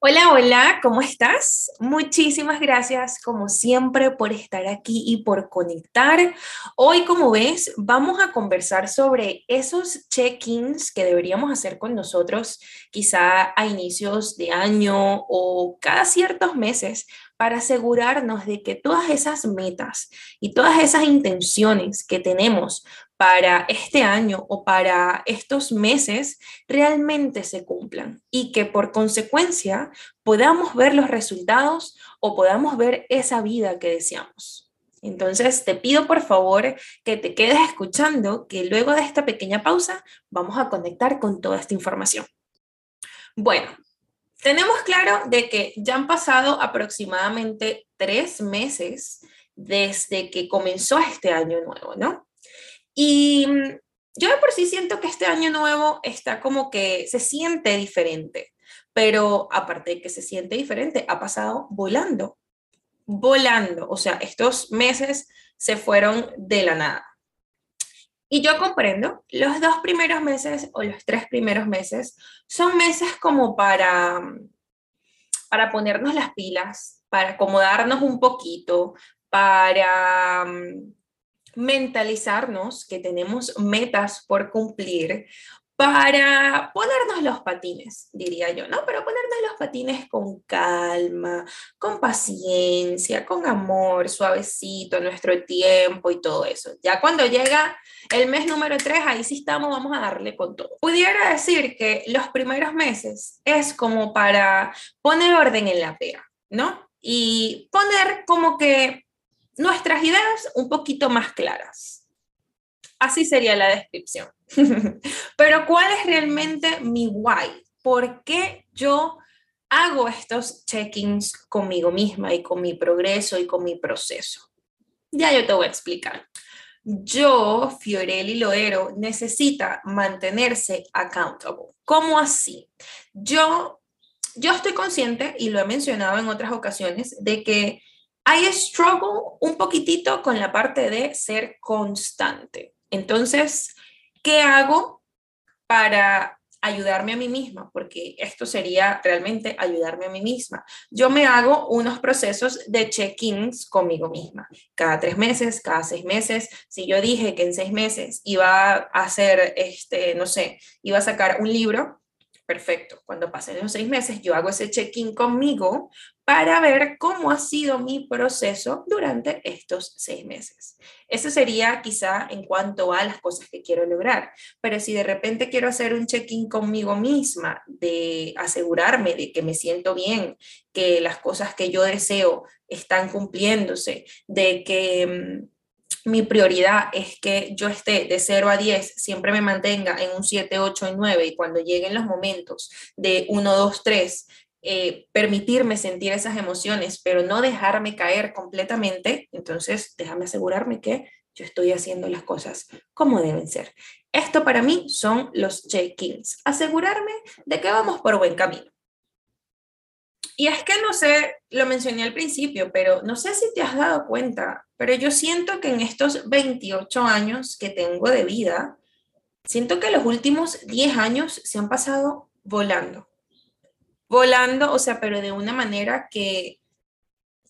Hola, hola, ¿cómo estás? Muchísimas gracias, como siempre, por estar aquí y por conectar. Hoy, como ves, vamos a conversar sobre esos check-ins que deberíamos hacer con nosotros, quizá a inicios de año o cada ciertos meses, para asegurarnos de que todas esas metas y todas esas intenciones que tenemos para este año o para estos meses realmente se cumplan y que por consecuencia podamos ver los resultados o podamos ver esa vida que deseamos. Entonces, te pido por favor que te quedes escuchando, que luego de esta pequeña pausa vamos a conectar con toda esta información. Bueno, tenemos claro de que ya han pasado aproximadamente tres meses desde que comenzó este año nuevo, ¿no? Y mm, yo de por sí siento que este año nuevo está como que se siente diferente, pero aparte de que se siente diferente, ha pasado volando, volando. O sea, estos meses se fueron de la nada. Y yo comprendo, los dos primeros meses o los tres primeros meses son meses como para, para ponernos las pilas, para acomodarnos un poquito, para mm, mentalizarnos que tenemos metas por cumplir para ponernos los patines, diría yo, ¿no? Pero ponernos los patines con calma, con paciencia, con amor, suavecito, nuestro tiempo y todo eso. Ya cuando llega el mes número 3, ahí sí estamos, vamos a darle con todo. Pudiera decir que los primeros meses es como para poner orden en la pera, ¿no? Y poner como que nuestras ideas un poquito más claras. Así sería la descripción. Pero ¿cuál es realmente mi why? ¿Por qué yo hago estos check-ins conmigo misma y con mi progreso y con mi proceso? Ya yo te voy a explicar. Yo, Fiorelli Loero, necesita mantenerse accountable. ¿Cómo así? Yo, yo estoy consciente, y lo he mencionado en otras ocasiones, de que hay struggle un poquitito con la parte de ser constante. Entonces, ¿qué hago para ayudarme a mí misma? Porque esto sería realmente ayudarme a mí misma. Yo me hago unos procesos de check-ins conmigo misma. Cada tres meses, cada seis meses. Si yo dije que en seis meses iba a hacer, este, no sé, iba a sacar un libro, perfecto. Cuando pasen los seis meses, yo hago ese check-in conmigo para ver cómo ha sido mi proceso durante estos seis meses. Eso sería quizá en cuanto a las cosas que quiero lograr. Pero si de repente quiero hacer un check-in conmigo misma, de asegurarme de que me siento bien, que las cosas que yo deseo están cumpliéndose, de que mm, mi prioridad es que yo esté de 0 a 10, siempre me mantenga en un 7, 8 y 9 y cuando lleguen los momentos de 1, 2, 3, permitirme sentir esas emociones, pero no dejarme caer completamente, entonces déjame asegurarme que yo estoy haciendo las cosas como deben ser. Esto para mí son los check-ins, asegurarme de que vamos por buen camino. Y es que no sé, lo mencioné al principio, pero no sé si te has dado cuenta, pero yo siento que en estos 28 años que tengo de vida, siento que los últimos 10 años se han pasado volando. Volando, o sea, pero de una manera que,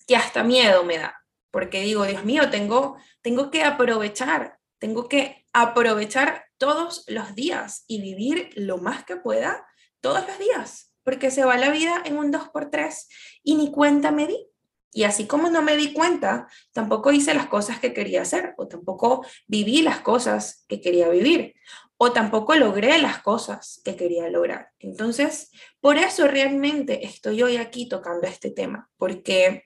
que hasta miedo me da, porque digo, Dios mío, tengo, tengo que aprovechar, tengo que aprovechar todos los días y vivir lo más que pueda todos los días porque se va la vida en un 2x3 y ni cuenta me di. Y así como no me di cuenta, tampoco hice las cosas que quería hacer, o tampoco viví las cosas que quería vivir, o tampoco logré las cosas que quería lograr. Entonces, por eso realmente estoy hoy aquí tocando este tema, porque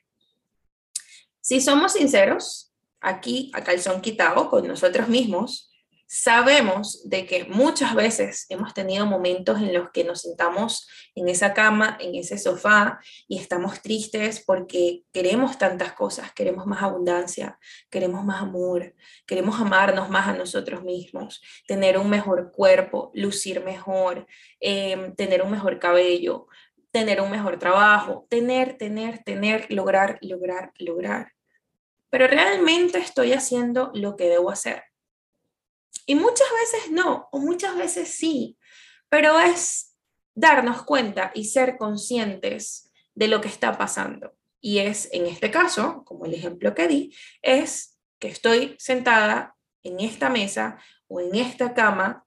si somos sinceros, aquí a calzón quitado con nosotros mismos, Sabemos de que muchas veces hemos tenido momentos en los que nos sentamos en esa cama, en ese sofá y estamos tristes porque queremos tantas cosas, queremos más abundancia, queremos más amor, queremos amarnos más a nosotros mismos, tener un mejor cuerpo, lucir mejor, em, tener un mejor cabello, tener un mejor trabajo, tener, tener, tener, lograr, lograr, lograr. Pero realmente estoy haciendo lo que debo hacer y muchas veces no, o muchas veces sí, pero es darnos cuenta y ser conscientes de lo que está pasando. Y es, en este caso, como el ejemplo que di, es que estoy sentada en esta mesa o en esta cama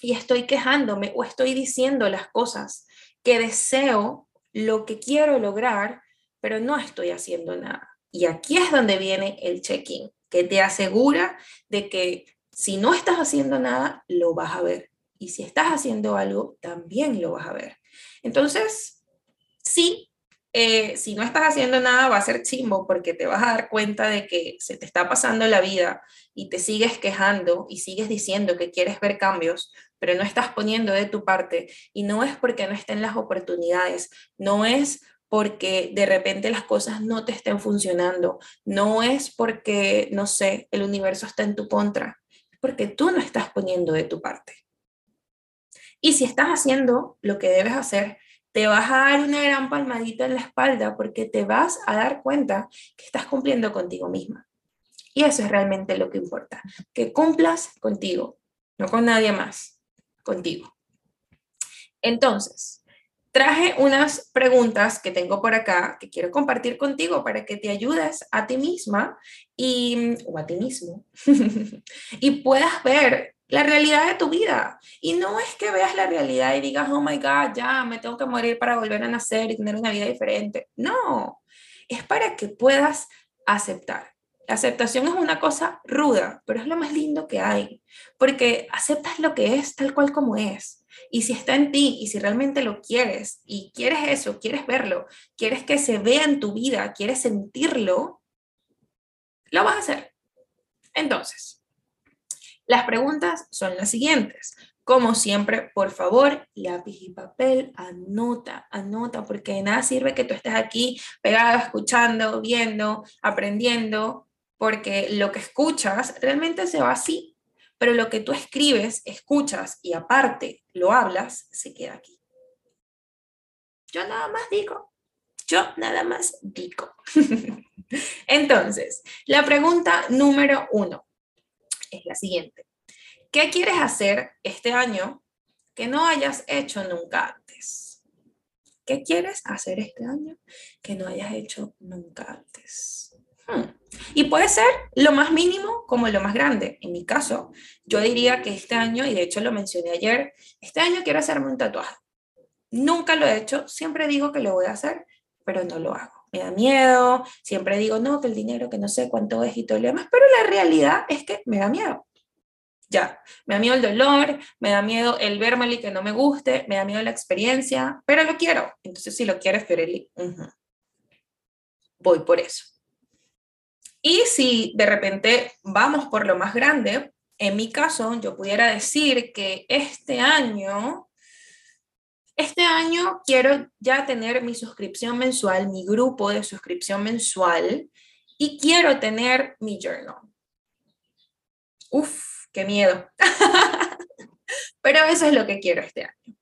y estoy quejándome o estoy diciendo las cosas que deseo, lo que quiero lograr, pero no estoy haciendo nada. Y aquí es donde viene el check-in, que te asegura de que si no estás haciendo nada, lo vas a ver. Y si estás haciendo algo, también lo vas a ver. Entonces, sí, eh, si no estás haciendo nada va a ser chimbo porque te vas a dar cuenta de que se te está pasando la vida y te sigues quejando y sigues diciendo que quieres ver cambios, pero no estás poniendo de tu parte y no es porque no estén las oportunidades, no es porque de repente las cosas no te estén funcionando, no es porque, no sé, el universo está en tu contra, porque tú no estás poniendo de tu parte. Y si estás haciendo lo que debes hacer, te vas a dar una gran palmadita en la espalda porque te vas a dar cuenta que estás cumpliendo contigo misma. Y eso es realmente lo que importa, que cumplas contigo, no con nadie más, contigo. Entonces, traje unas preguntas que tengo por acá que quiero compartir contigo para que te ayudes a ti misma y, o a ti mismo y puedas ver la realidad de tu vida. Y no es que veas la realidad y digas, oh my God, ya me tengo que morir para volver a nacer y tener una vida diferente. No, es para que puedas aceptar. La aceptación es una cosa ruda, pero es lo más lindo que hay, porque aceptas lo que es tal cual como es. Y si está en ti y si realmente lo quieres y quieres eso, quieres verlo, quieres que se vea en tu vida, quieres sentirlo, lo vas a hacer. Entonces, las preguntas son las siguientes. Como siempre, por favor, lápiz y papel, anota, anota, porque de nada sirve que tú estés aquí pegado, escuchando, viendo, aprendiendo, porque lo que escuchas realmente se va así, pero lo que tú escribes, escuchas y aparte lo hablas, se queda aquí. Yo nada más digo, yo nada más digo. Entonces, la pregunta número uno es la siguiente. ¿Qué quieres hacer este año que no hayas hecho nunca antes? ¿Qué quieres hacer este año que no hayas hecho nunca antes? Hmm. Y puede ser lo más mínimo como lo más grande. En mi caso, yo diría que este año, y de hecho lo mencioné ayer, este año quiero hacerme un tatuaje. Nunca lo he hecho, siempre digo que lo voy a hacer, pero no lo hago. Me da miedo, siempre digo, no, que el dinero, que no sé cuánto es y todo lo demás, pero la realidad es que me da miedo. Ya, me da miedo el dolor, me da miedo el verme y que no me guste, me da miedo la experiencia, pero lo quiero. Entonces, si lo quieres, Fereli, voy por eso. Y si de repente vamos por lo más grande, en mi caso, yo pudiera decir que este año este año quiero ya tener mi suscripción mensual, mi grupo de suscripción mensual y quiero tener mi journal. Uf, qué miedo. Pero eso es lo que quiero este año.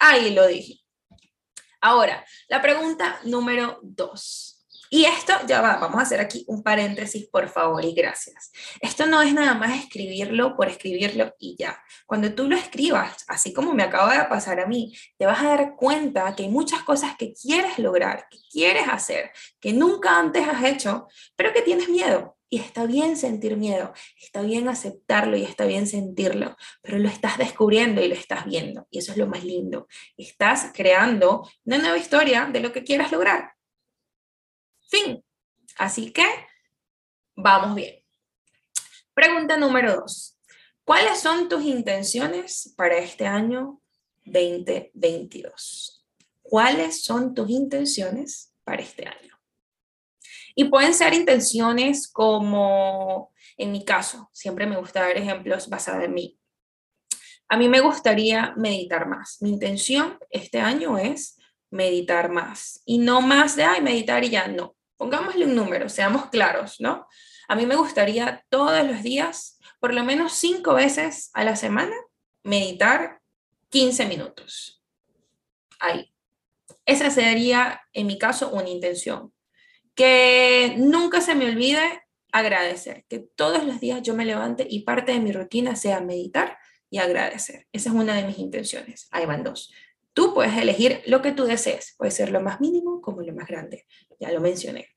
Ahí lo dije. Ahora, la pregunta número dos. Y esto, ya va, vamos a hacer aquí un paréntesis, por favor, y gracias. Esto no es nada más escribirlo por escribirlo y ya. Cuando tú lo escribas, así como me acaba de pasar a mí, te vas a dar cuenta que hay muchas cosas que quieres lograr, que quieres hacer, que nunca antes has hecho, pero que tienes miedo. Y está bien sentir miedo, está bien aceptarlo y está bien sentirlo, pero lo estás descubriendo y lo estás viendo. Y eso es lo más lindo. Estás creando una nueva historia de lo que quieras lograr. Fin. Así que vamos bien. Pregunta número dos. ¿Cuáles son tus intenciones para este año 2022? ¿Cuáles son tus intenciones para este año? Y pueden ser intenciones como, en mi caso, siempre me gusta dar ejemplos basados en mí. A mí me gustaría meditar más. Mi intención este año es meditar más. Y no más de, ay, meditar y ya, no. Pongámosle un número, seamos claros, ¿no? A mí me gustaría todos los días, por lo menos cinco veces a la semana, meditar 15 minutos. Ahí. Esa sería, en mi caso, una intención. Que nunca se me olvide agradecer, que todos los días yo me levante y parte de mi rutina sea meditar y agradecer. Esa es una de mis intenciones. Ahí van dos. Tú puedes elegir lo que tú desees, puede ser lo más mínimo como lo más grande, ya lo mencioné.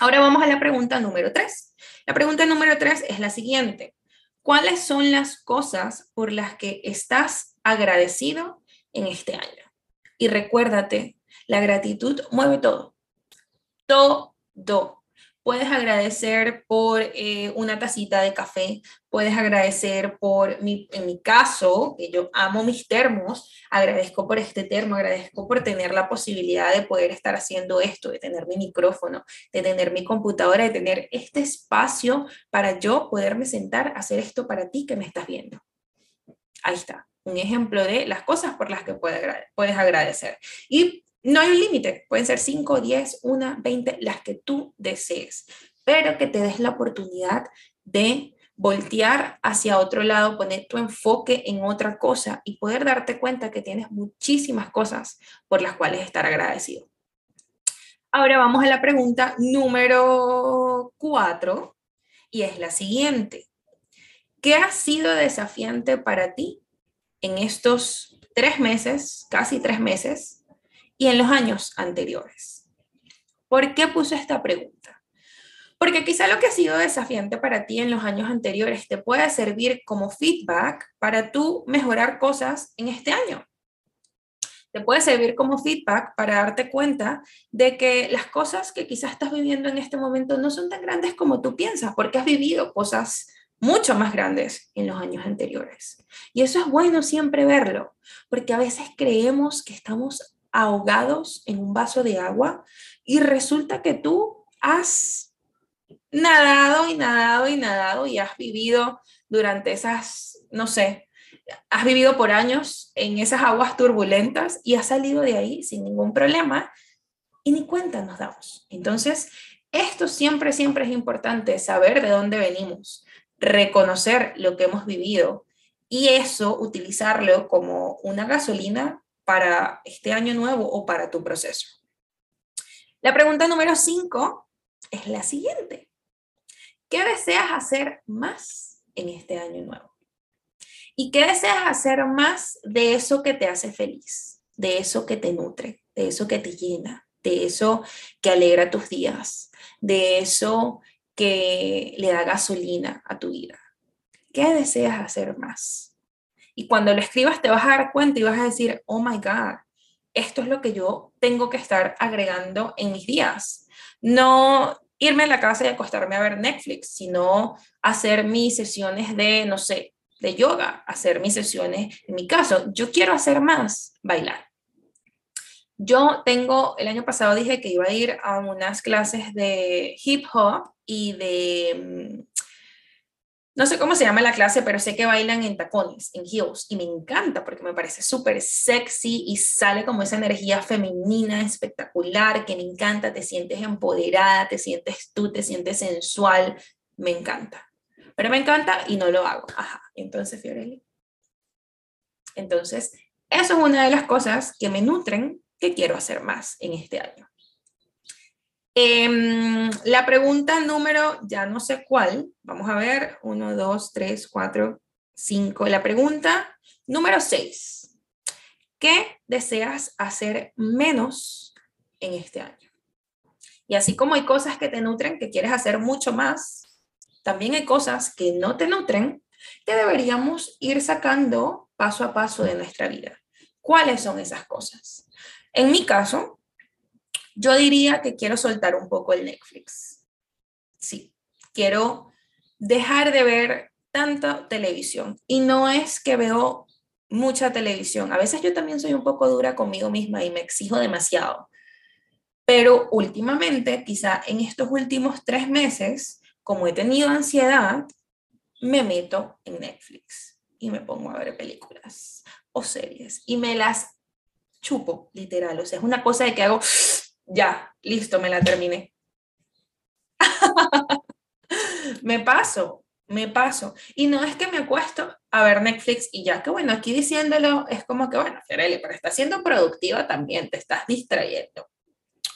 Ahora vamos a la pregunta número tres. La pregunta número tres es la siguiente. ¿Cuáles son las cosas por las que estás agradecido en este año? Y recuérdate, la gratitud mueve todo. Todo. Puedes agradecer por eh, una tacita de café, puedes agradecer por, mi, en mi caso, que yo amo mis termos, agradezco por este termo, agradezco por tener la posibilidad de poder estar haciendo esto, de tener mi micrófono, de tener mi computadora, de tener este espacio para yo poderme sentar a hacer esto para ti que me estás viendo. Ahí está, un ejemplo de las cosas por las que puedes agradecer. Y no hay un límite, pueden ser 5, 10, 1, 20, las que tú desees, pero que te des la oportunidad de voltear hacia otro lado, poner tu enfoque en otra cosa y poder darte cuenta que tienes muchísimas cosas por las cuales estar agradecido. Ahora vamos a la pregunta número 4 y es la siguiente. ¿Qué ha sido desafiante para ti en estos tres meses, casi tres meses, y en los años anteriores. ¿Por qué puse esta pregunta? Porque quizá lo que ha sido desafiante para ti en los años anteriores te puede servir como feedback para tú mejorar cosas en este año. Te puede servir como feedback para darte cuenta de que las cosas que quizás estás viviendo en este momento no son tan grandes como tú piensas, porque has vivido cosas mucho más grandes en los años anteriores. Y eso es bueno siempre verlo, porque a veces creemos que estamos ahogados en un vaso de agua y resulta que tú has nadado y nadado y nadado y has vivido durante esas, no sé, has vivido por años en esas aguas turbulentas y has salido de ahí sin ningún problema y ni cuenta nos damos. Entonces, esto siempre, siempre es importante, saber de dónde venimos, reconocer lo que hemos vivido y eso utilizarlo como una gasolina para este año nuevo o para tu proceso. La pregunta número 5 es la siguiente. ¿Qué deseas hacer más en este año nuevo? ¿Y qué deseas hacer más de eso que te hace feliz, de eso que te nutre, de eso que te llena, de eso que alegra tus días, de eso que le da gasolina a tu vida? ¿Qué deseas hacer más? Y cuando lo escribas te vas a dar cuenta y vas a decir, oh my God, esto es lo que yo tengo que estar agregando en mis días. No irme a la casa y acostarme a ver Netflix, sino hacer mis sesiones de, no sé, de yoga, hacer mis sesiones, en mi caso, yo quiero hacer más, bailar. Yo tengo, el año pasado dije que iba a ir a unas clases de hip hop y de mm, no sé cómo se llama la clase, pero sé que bailan en tacones, en heels, y me encanta porque me parece súper sexy y sale como esa energía femenina espectacular que me encanta, te sientes empoderada, te sientes tú, te sientes sensual, me encanta. Pero me encanta y no lo hago. Ajá, entonces, Fiorelli. Entonces, eso es una de las cosas que me nutren que quiero hacer más en este año. Em, la pregunta número, ya no sé cuál, vamos a ver, uno, dos, tres, cuatro, cinco. La pregunta número seis, ¿qué deseas hacer menos en este año? Y así como hay cosas que te nutren, que quieres hacer mucho más, también hay cosas que no te nutren, que deberíamos ir sacando paso a paso de nuestra vida. ¿Cuáles son esas cosas? En mi caso, yo diría que quiero soltar un poco el Netflix. Sí, quiero dejar de ver tanta televisión. Y no es que veo mucha televisión. A veces yo también soy un poco dura conmigo misma y me exijo demasiado. Pero últimamente, quizá en estos últimos tres meses, como he tenido ansiedad, me meto en Netflix y me pongo a ver películas o series y me las chupo, literal. O sea, es una cosa de que hago ya, listo, me la terminé. me paso, me paso. Y no es que me acuesto a ver Netflix y ya, que bueno, aquí diciéndolo es como que, bueno, Fiorelli, pero estás siendo productiva también, te estás distrayendo.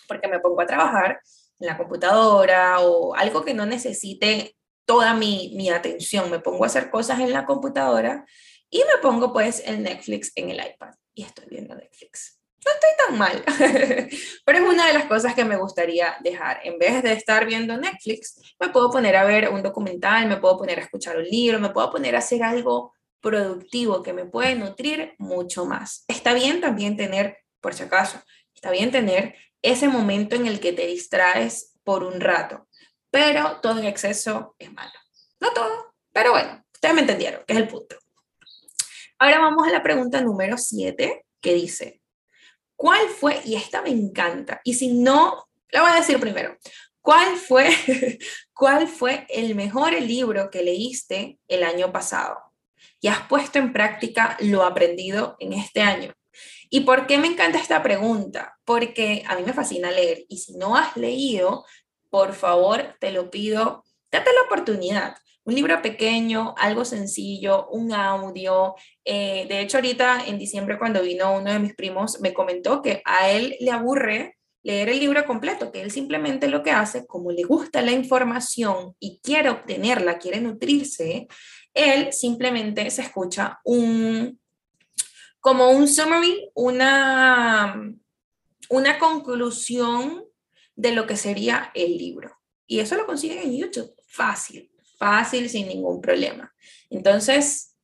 Porque me pongo a trabajar en la computadora o algo que no necesite toda mi, mi atención. Me pongo a hacer cosas en la computadora y me pongo pues el Netflix en el iPad. y estoy viendo Netflix. No estoy tan mal, pero es una de las cosas que me gustaría dejar. En vez de estar viendo Netflix, me puedo poner a ver un documental, me puedo poner a escuchar un libro, me puedo poner a hacer algo productivo que me puede nutrir mucho más. Está bien también tener, por si acaso, está bien tener ese momento en el que te distraes por un rato, pero todo en exceso es malo. No todo, pero bueno, ustedes me entendieron, que es el punto. Ahora vamos a la pregunta número 7, que dice, ¿cuál fue, y esta me encanta, y si no, la voy a decir primero, ¿cuál fue, cuál fue el mejor libro que leíste el año pasado? y has puesto en práctica lo aprendido en este año. ¿Y por qué me encanta esta pregunta? Porque a mí me fascina leer y si no has leído, por favor, te lo pido, date la oportunidad. Un libro pequeño, algo sencillo, un audio. Eh, de hecho, ahorita en diciembre cuando vino uno de mis primos, me comentó que a él le aburre leer el libro completo, que él simplemente lo que hace, como le gusta la información y quiere obtenerla, quiere nutrirse, él simplemente se escucha un, como un summary, una, una conclusión de lo que sería el libro. Y eso lo consiguen en YouTube, fácil, fácil, sin ningún problema. Entonces,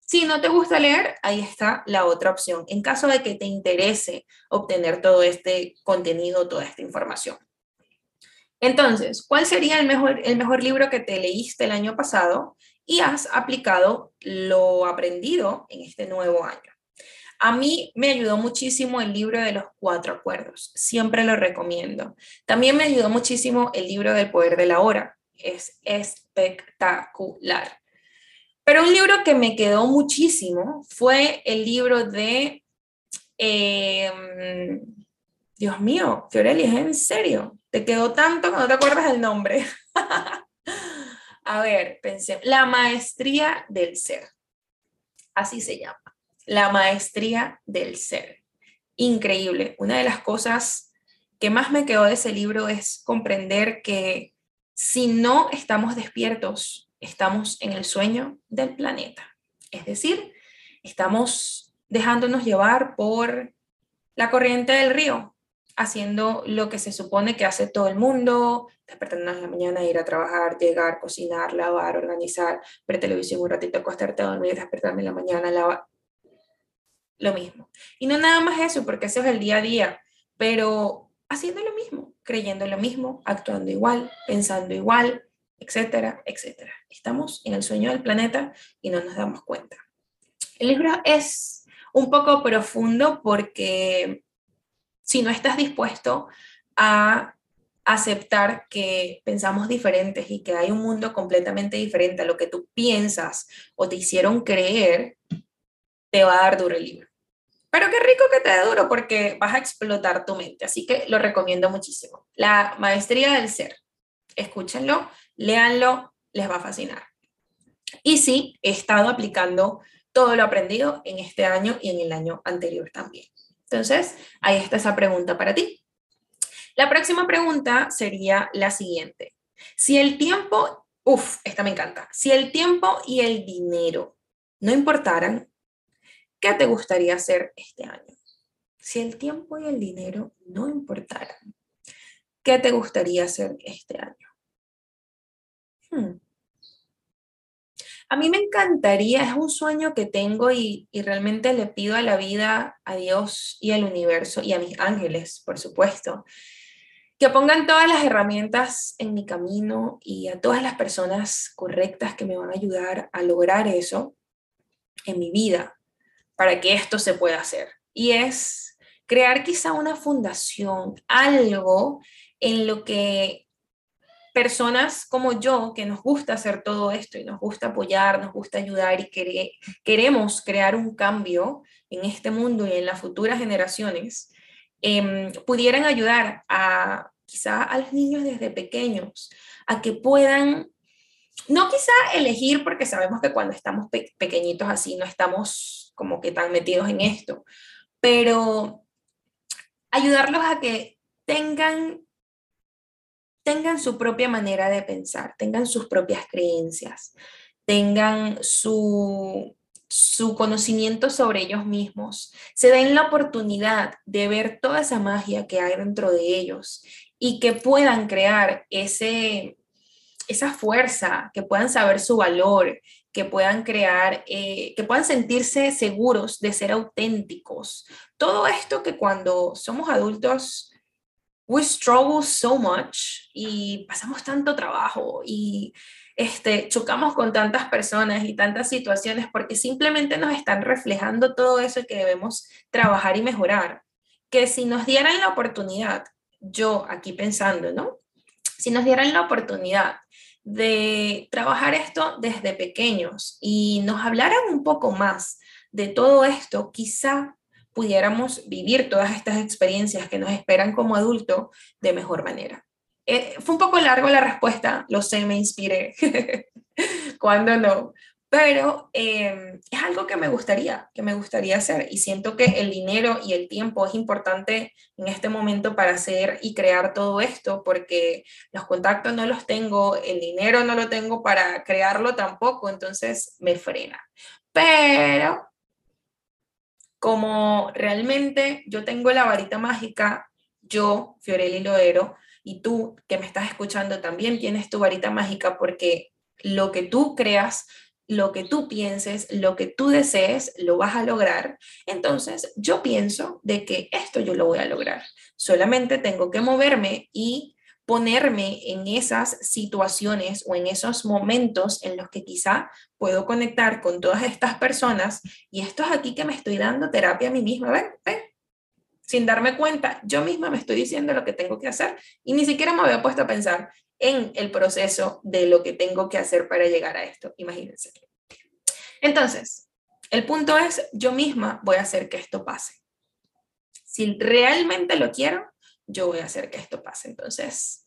si no te gusta leer, ahí está la otra opción, en caso de que te interese obtener todo este contenido, toda esta información. Entonces, ¿cuál sería el mejor, el mejor libro que te leíste el año pasado? y has aplicado lo aprendido en este nuevo año. A mí me ayudó muchísimo el libro de los cuatro acuerdos, siempre lo recomiendo. También me ayudó muchísimo el libro del poder de la hora, es espectacular. Pero un libro que me quedó muchísimo fue el libro de, em, Dios mío, Fiorelli, ¿es en serio? ¿Te quedó tanto que no te acuerdas el nombre? A ver, pensé, la maestría del ser. Así se llama. La maestría del ser. Increíble. Una de las cosas que más me quedó de ese libro es comprender que si no estamos despiertos, estamos en el sueño del planeta. Es decir, estamos dejándonos llevar por la corriente del río, haciendo lo que se supone que hace todo el mundo, despertarnos en la mañana, ir a trabajar, llegar, cocinar, lavar, organizar, ver televisión un ratito, acostarte a dormir, despertarme en la mañana, lavar. Lo mismo. Y no nada más eso, porque eso es el día a día, pero haciendo lo mismo, creyendo lo mismo, actuando igual, pensando igual, etcétera, etcétera. Estamos en el sueño del planeta y no nos damos cuenta. El libro es un poco profundo porque si no estás dispuesto a aceptar que pensamos diferentes y que hay un mundo completamente diferente a lo que tú piensas o te hicieron creer, te va a dar duro el libro. Pero qué rico que te dé duro porque vas a explotar tu mente. Así que lo recomiendo muchísimo. La maestría del ser. Escúchenlo, léanlo, les va a fascinar. Y sí, he estado aplicando todo lo aprendido en este año y en el año anterior también. Entonces, ahí está esa pregunta para ti. La próxima pregunta sería la siguiente. Si el tiempo, uff, esta me encanta, si el tiempo y el dinero no importaran, ¿qué te gustaría hacer este año? Si el tiempo y el dinero no importaran, ¿qué te gustaría hacer este año? Hmm. A mí me encantaría, es un sueño que tengo y, y, realmente le pido a la vida, a Dios y al universo y a mis ángeles, por supuesto, que pongan todas las herramientas en mi camino y a todas las personas correctas que me van a ayudar a lograr eso en mi vida para que esto se pueda hacer. Y es crear quizá una fundación, algo en lo que personas como yo, que nos gusta hacer todo esto y nos gusta apoyar, nos gusta ayudar y queremos crear un cambio en este mundo y en las futuras generaciones, Em, pudieran ayudar a quizá a los niños desde pequeños a que puedan, no quizá elegir, porque sabemos que cuando estamos pequeñitos así no estamos como que tan metidos en esto, pero ayudarlos a que tengan tengan su propia manera de pensar, tengan sus propias creencias, tengan su, su conocimiento sobre ellos mismos, se den la oportunidad de ver toda esa magia que hay dentro de ellos y que puedan crear ese, esa fuerza, que puedan saber su valor, que puedan crear, eh, que puedan sentirse seguros de ser auténticos. Todo esto que cuando somos adultos, we struggle so much y pasamos tanto trabajo y este, chocamos con tantas personas y tantas situaciones porque simplemente nos están reflejando todo eso que debemos trabajar y mejorar. Que si nos dieran la oportunidad, yo aquí pensando, ¿no? Si nos dieran la oportunidad de trabajar esto desde pequeños y nos hablaran un poco más de todo esto, quizá pudiéramos vivir todas estas experiencias que nos esperan como adulto de mejor manera. Eh, fue un poco largo la respuesta, lo sé, me inspiré. Cuando no? Pero em, es algo que me gustaría, que me gustaría hacer y siento que el dinero y el tiempo es importante en este momento para hacer y crear todo esto porque los contactos no los tengo, el dinero no lo tengo para crearlo tampoco, entonces me frena. Pero como realmente yo tengo la varita mágica, yo, Fiorelli Loero, y tú que me estás escuchando también tienes tu varita mágica porque lo que tú creas lo que tú pienses, lo que tú desees, lo vas a lograr. Entonces, yo pienso de que esto yo lo voy a lograr. Solamente tengo que moverme y ponerme en esas situaciones o en esos momentos en los que quizá puedo conectar con todas estas personas y esto es aquí que me estoy dando terapia a mí misma, ¿ven? ¿ven? Sin darme cuenta, yo misma me estoy diciendo lo que tengo que hacer y ni siquiera me había puesto a pensar, en el proceso de lo que tengo que hacer para llegar a esto, imagínense. Entonces, el punto es, yo misma voy a hacer que esto pase. Si realmente lo quiero, yo voy a hacer que esto pase. Entonces,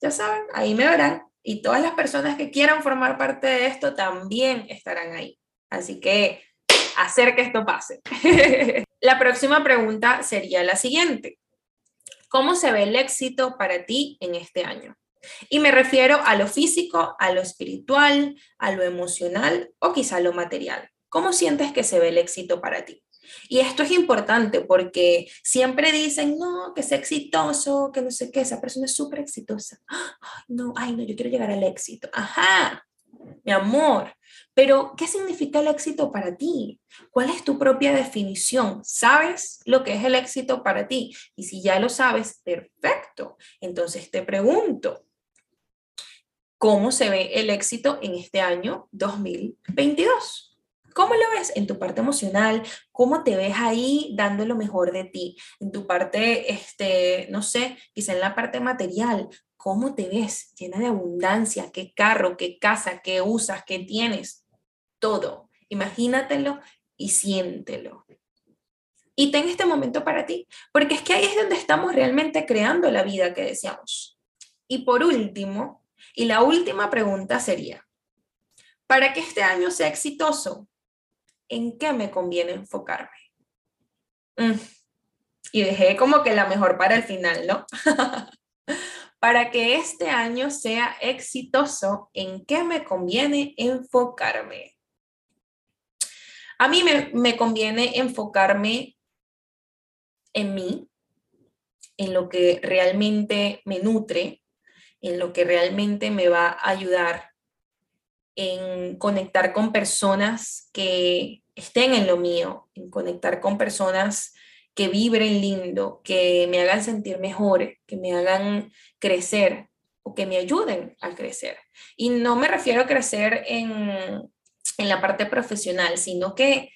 ya saben, ahí me verán y todas las personas que quieran formar parte de esto también estarán ahí. Así que, hacer que esto pase. la próxima pregunta sería la siguiente. ¿Cómo se ve el éxito para ti en este año? Y me refiero a lo físico, a lo espiritual, a lo emocional o quizá a lo material. ¿Cómo sientes que se ve el éxito para ti? Y esto es importante porque siempre dicen, no, que es exitoso, que no sé qué, esa persona es súper exitosa. Ay, no, ay, no, yo quiero llegar al éxito. Ajá, mi amor, pero ¿qué significa el éxito para ti? ¿Cuál es tu propia definición? ¿Sabes lo que es el éxito para ti? Y si ya lo sabes, perfecto. Entonces te pregunto, cómo se ve el éxito en este año 2022. ¿Cómo lo ves en tu parte emocional? ¿Cómo te ves ahí dando lo mejor de ti? En tu parte, este, no sé, quizá en la parte material, ¿cómo te ves? Llena de abundancia, qué carro, qué casa, qué usas, qué tienes. Todo. Imagínatelo y siéntelo. Y ten este momento para ti, porque es que ahí es donde estamos realmente creando la vida que deseamos. Y por último, y la última pregunta sería, para que este año sea exitoso, ¿en qué me conviene enfocarme? Mm, y dejé como que la mejor para el final, ¿no? para que este año sea exitoso, ¿en qué me conviene enfocarme? A mí me, me conviene enfocarme en mí, en lo que realmente me nutre, en lo que realmente me va a ayudar en conectar con personas que estén en lo mío, en conectar con personas que vibren lindo, que me hagan sentir mejor, que me hagan crecer o que me ayuden a crecer. Y no me refiero a crecer en, en la parte profesional, sino que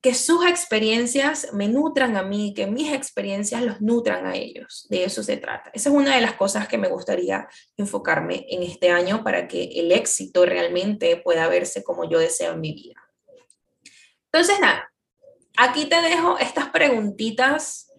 que sus experiencias me nutran a mí, que mis experiencias los nutran a ellos. De eso se trata. Esa es una de las cosas que me gustaría enfocarme en este año para que el éxito realmente pueda verse como yo deseo en mi vida. Entonces, nada, aquí te dejo estas preguntitas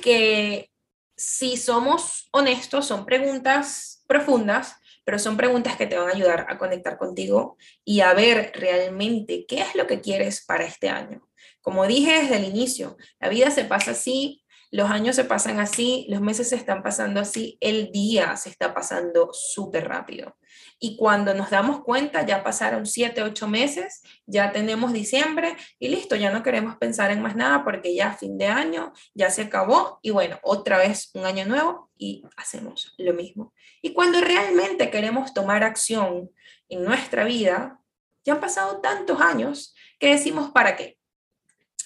que si somos honestos, son preguntas profundas, pero son preguntas que te van a ayudar a conectar contigo y a ver realmente qué es lo que quieres para este año. Como dije desde el inicio, la vida se pasa así, los años se pasan así, los meses se están pasando así, el día se está pasando súper rápido. Y cuando nos damos cuenta, ya pasaron siete, ocho meses, ya tenemos diciembre y listo, ya no queremos pensar en más nada porque ya fin de año, ya se acabó y bueno, otra vez un año nuevo y hacemos lo mismo. Y cuando realmente queremos tomar acción en nuestra vida, ya han pasado tantos años que decimos, ¿para qué?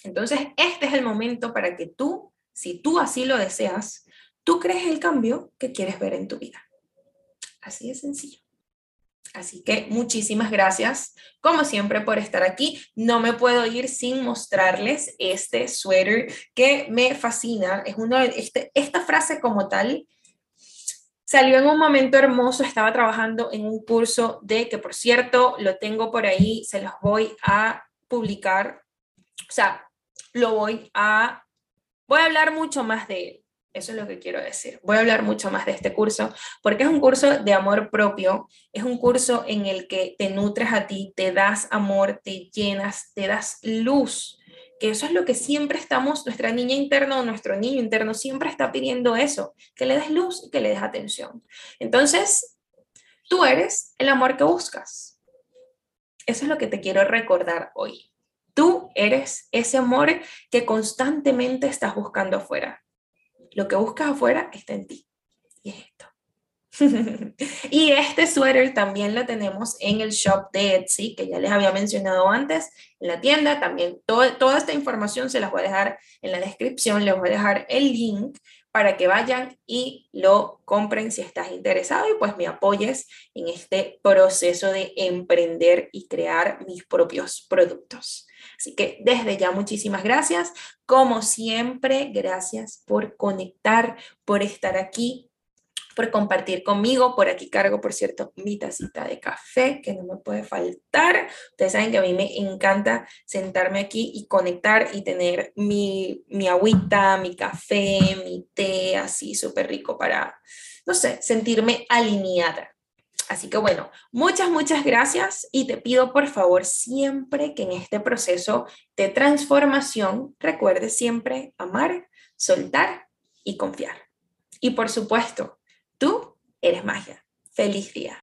Entonces, este es el momento para que tú, si tú así lo deseas, tú crees el cambio que quieres ver en tu vida. Así de sencillo. Así que muchísimas gracias, como siempre, por estar aquí. No me puedo ir sin mostrarles este suéter que me fascina. Es uno este, esta frase como tal salió en un momento hermoso. Estaba trabajando en un curso de que, por cierto, lo tengo por ahí, se los voy a publicar. O sea, lo voy a, voy a hablar mucho más de él. Eso es lo que quiero decir. Voy a hablar mucho más de este curso porque es un curso de amor propio, es un curso en el que te nutres a ti, te das amor, te llenas, te das luz, que eso es lo que siempre estamos, nuestra niña interna o nuestro niño interno siempre está pidiendo eso, que le des luz y que le des atención. Entonces, tú eres el amor que buscas. Eso es lo que te quiero recordar hoy. Tú eres ese amor que constantemente estás buscando afuera. Lo que buscas afuera está en ti. Y es esto. y este suéter también lo tenemos en el shop de Etsy, que ya les había mencionado antes, en la tienda. También toda esta información se las voy a dejar en la descripción, les voy a dejar el link para que vayan y lo compren si estás interesado y pues me apoyes en este proceso de emprender y crear mis propios productos. Así que desde ya muchísimas gracias. Como siempre, gracias por conectar, por estar aquí, por compartir conmigo. Por aquí cargo, por cierto, mi tacita de café, que no me puede faltar. Ustedes saben que a mí me encanta sentarme aquí y conectar y tener mi, mi agüita, mi café, mi té, así súper rico para, no sé, sentirme alineada. Así que bueno, muchas, muchas gracias y te pido por favor siempre que en este proceso de transformación recuerdes siempre amar, soltar y confiar. Y por supuesto, tú eres magia. Feliz día.